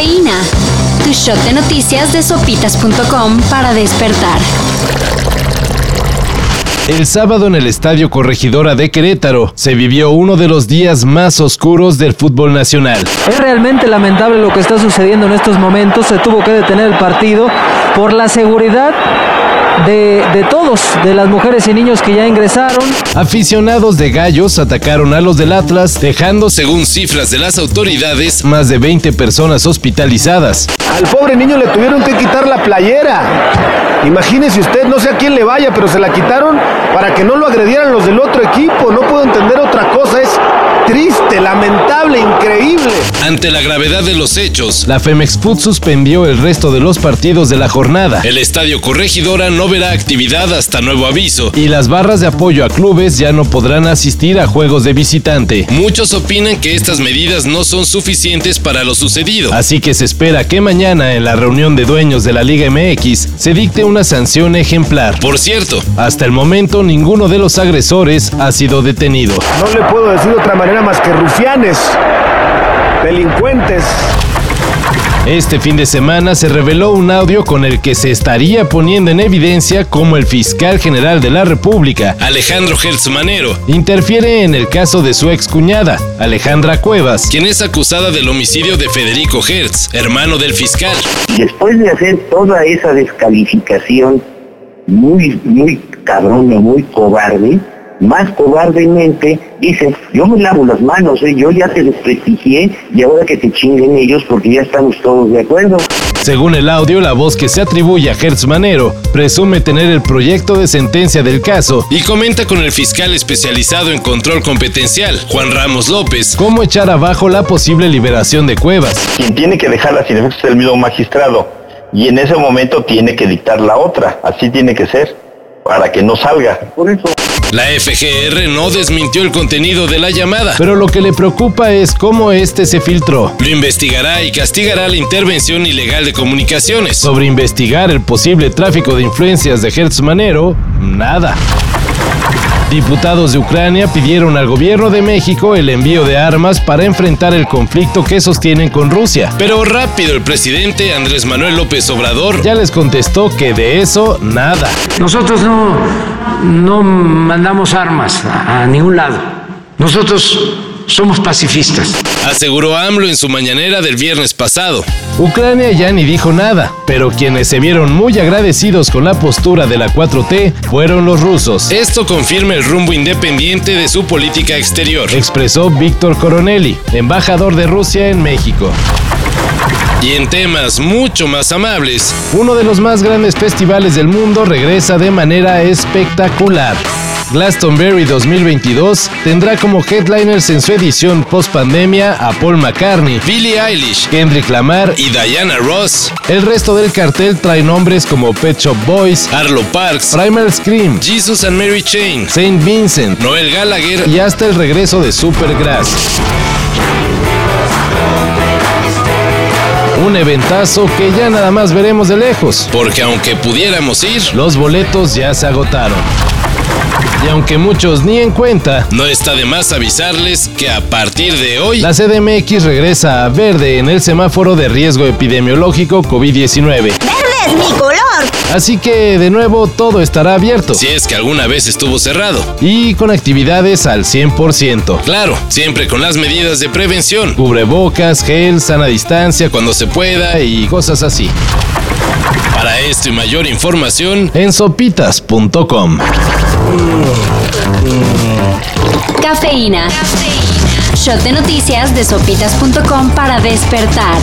Cafeína. Tu shot de noticias de sopitas.com para despertar. El sábado en el Estadio Corregidora de Querétaro se vivió uno de los días más oscuros del fútbol nacional. Es realmente lamentable lo que está sucediendo en estos momentos. Se tuvo que detener el partido por la seguridad de, todos, de las mujeres y niños que ya ingresaron. Aficionados de Gallos atacaron a los del Atlas, dejando, según cifras de las autoridades, más de 20 personas hospitalizadas. Al pobre niño le tuvieron que quitar la playera. Imagínese usted, no sé a quién le vaya, pero se la quitaron para que no lo agredieran los del otro equipo. No puedo entender otra cosa. Es triste, lamentable, increíble. Ante la gravedad de los hechos, la Femex Food suspendió el resto de los partidos de la jornada. El Estadio Corregidora no verá actividad hasta nuevo aviso y las barras de apoyo a clubes ya no podrán asistir a juegos de visitante. Muchos opinan que estas medidas no son suficientes para lo sucedido, así que se espera que mañana en la reunión de dueños de la Liga MX se dicte una sanción ejemplar. Por cierto, hasta el momento ninguno de los agresores ha sido detenido. No le puedo decir de otra manera más que rufianes, delincuentes. Este fin de semana se reveló un audio con el que se estaría poniendo en evidencia cómo el fiscal general de la República, Alejandro Hertz Manero, interfiere en el caso de su excuñada, Alejandra Cuevas, quien es acusada del homicidio de Federico Hertz, hermano del fiscal. Después de hacer toda esa descalificación muy, muy cabrona, muy cobarde, más cobardemente dice, yo me lavo las manos, ¿eh? yo ya te desprestigié y ahora que te chinguen ellos porque ya estamos todos de acuerdo. Según el audio, la voz que se atribuye a Hertz Manero presume tener el proyecto de sentencia del caso y comenta con el fiscal especializado en control competencial, Juan Ramos López, cómo echar abajo la posible liberación de Cuevas. Quien tiene que dejarla sin efectos es el mismo magistrado y en ese momento tiene que dictar la otra, así tiene que ser, para que no salga. Por eso. La FGR no desmintió el contenido de la llamada, pero lo que le preocupa es cómo este se filtró. Lo investigará y castigará la intervención ilegal de comunicaciones. Sobre investigar el posible tráfico de influencias de Hertz Manero, nada. Diputados de Ucrania pidieron al gobierno de México el envío de armas para enfrentar el conflicto que sostienen con Rusia. Pero rápido el presidente Andrés Manuel López Obrador ya les contestó que de eso nada. Nosotros no, no mandamos armas a, a ningún lado. Nosotros somos pacifistas. Aseguró AMLO en su mañanera del viernes pasado. Ucrania ya ni dijo nada, pero quienes se vieron muy agradecidos con la postura de la 4T fueron los rusos. Esto confirma el rumbo independiente de su política exterior, expresó Víctor Coronelli, embajador de Rusia en México. Y en temas mucho más amables, uno de los más grandes festivales del mundo regresa de manera espectacular. Glastonbury 2022 tendrá como headliners en su edición post-pandemia a Paul McCartney, Billie Eilish, Kendrick Lamar y Diana Ross. El resto del cartel trae nombres como Pet Shop Boys, Arlo Parks, Primal Scream, Jesus and Mary Chain, Saint Vincent, Noel Gallagher y hasta el regreso de Supergrass. Un eventazo que ya nada más veremos de lejos, porque aunque pudiéramos ir, los boletos ya se agotaron. Aunque muchos ni en cuenta, no está de más avisarles que a partir de hoy la CDMX regresa a verde en el semáforo de riesgo epidemiológico COVID-19. ¡Verde es mi color! Así que de nuevo todo estará abierto. Si es que alguna vez estuvo cerrado. Y con actividades al 100%. Claro, siempre con las medidas de prevención. Cubrebocas, gel, sana distancia cuando se pueda y cosas así. Para esto y mayor información en sopitas.com. Cafeína. Shot de noticias de sopitas.com para despertar.